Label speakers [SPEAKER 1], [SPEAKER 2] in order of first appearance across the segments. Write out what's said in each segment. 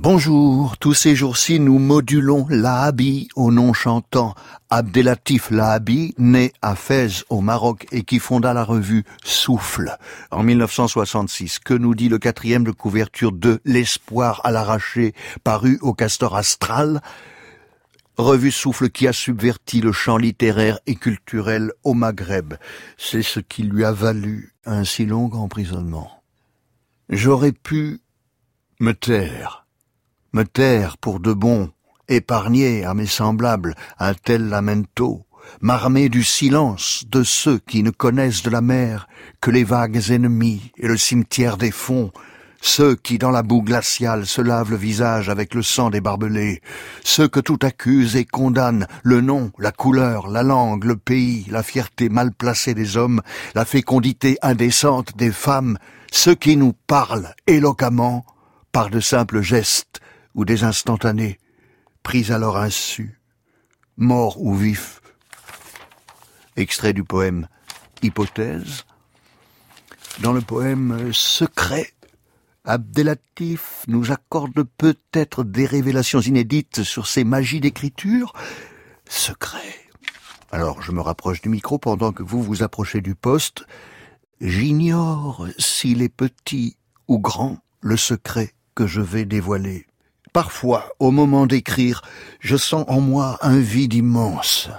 [SPEAKER 1] Bonjour, tous ces jours-ci nous modulons Lahabi au nom chantant. Abdelatif Lahabi, né à Fès au Maroc et qui fonda la revue Souffle en 1966. Que nous dit le quatrième de couverture de L'espoir à l'arraché paru au Castor Astral Revue Souffle qui a subverti le champ littéraire et culturel au Maghreb. C'est ce qui lui a valu un si long emprisonnement. J'aurais pu me taire me taire pour de bon, épargner à mes semblables un tel lamento, m'armer du silence de ceux qui ne connaissent de la mer que les vagues ennemies et le cimetière des fonds, ceux qui dans la boue glaciale se lavent le visage avec le sang des barbelés, ceux que tout accuse et condamne, le nom, la couleur, la langue, le pays, la fierté mal placée des hommes, la fécondité indécente des femmes, ceux qui nous parlent éloquemment par de simples gestes, ou des instantanés, pris à leur insu, morts ou vifs. Extrait du poème Hypothèse. Dans le poème Secret, Abdelatif nous accorde peut-être des révélations inédites sur ces magies d'écriture. Secret. Alors je me rapproche du micro pendant que vous vous approchez du poste. J'ignore s'il est petit ou grand le secret que je vais dévoiler. Parfois, au moment d'écrire, je sens en moi un vide immense.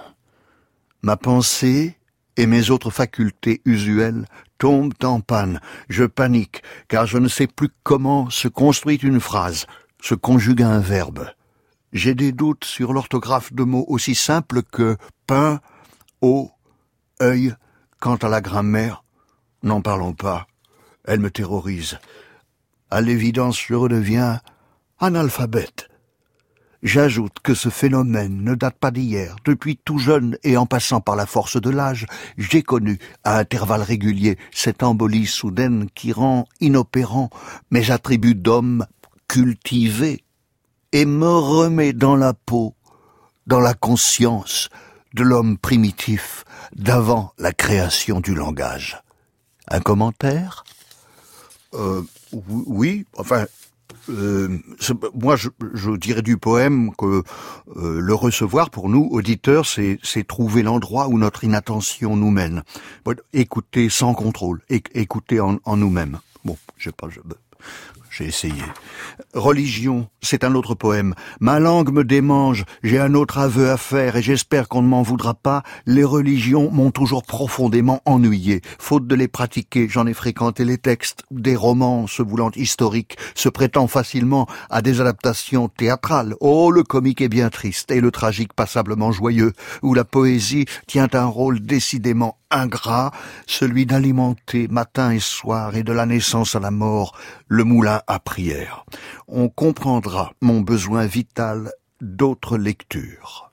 [SPEAKER 1] Ma pensée et mes autres facultés usuelles tombent en panne. Je panique, car je ne sais plus comment se construit une phrase, se conjugue un verbe. J'ai des doutes sur l'orthographe de mots aussi simples que pain, eau, œil. Quant à la grammaire, n'en parlons pas. Elle me terrorise. À l'évidence, je redeviens analphabète. J'ajoute que ce phénomène ne date pas d'hier. Depuis tout jeune et en passant par la force de l'âge, j'ai connu, à intervalles réguliers, cette embolie soudaine qui rend inopérant mes attributs d'homme cultivé et me remet dans la peau, dans la conscience de l'homme primitif d'avant la création du langage. Un commentaire?
[SPEAKER 2] Euh, Oui, enfin, euh, moi, je, je, dirais du poème que euh, le recevoir pour nous, auditeurs, c'est trouver l'endroit où notre inattention nous mène. écouter sans contrôle, écouter en, en nous-mêmes. Bon, je sais pas, j'ai essayé. Religion, c'est un autre poème. Ma langue me démange, j'ai un autre aveu à faire et j'espère qu'on ne m'en voudra pas. Les religions m'ont toujours profondément ennuyé. Faute de les pratiquer, j'en ai fréquenté les textes. Des romans, se voulant historiques, se prêtant facilement à des adaptations théâtrales. Oh, le comique est bien triste et le tragique passablement joyeux, où la poésie tient un rôle décidément ingrat, celui d'alimenter matin et soir et de la naissance à la mort le moulin à prière. On comprendra mon besoin vital d'autres lectures.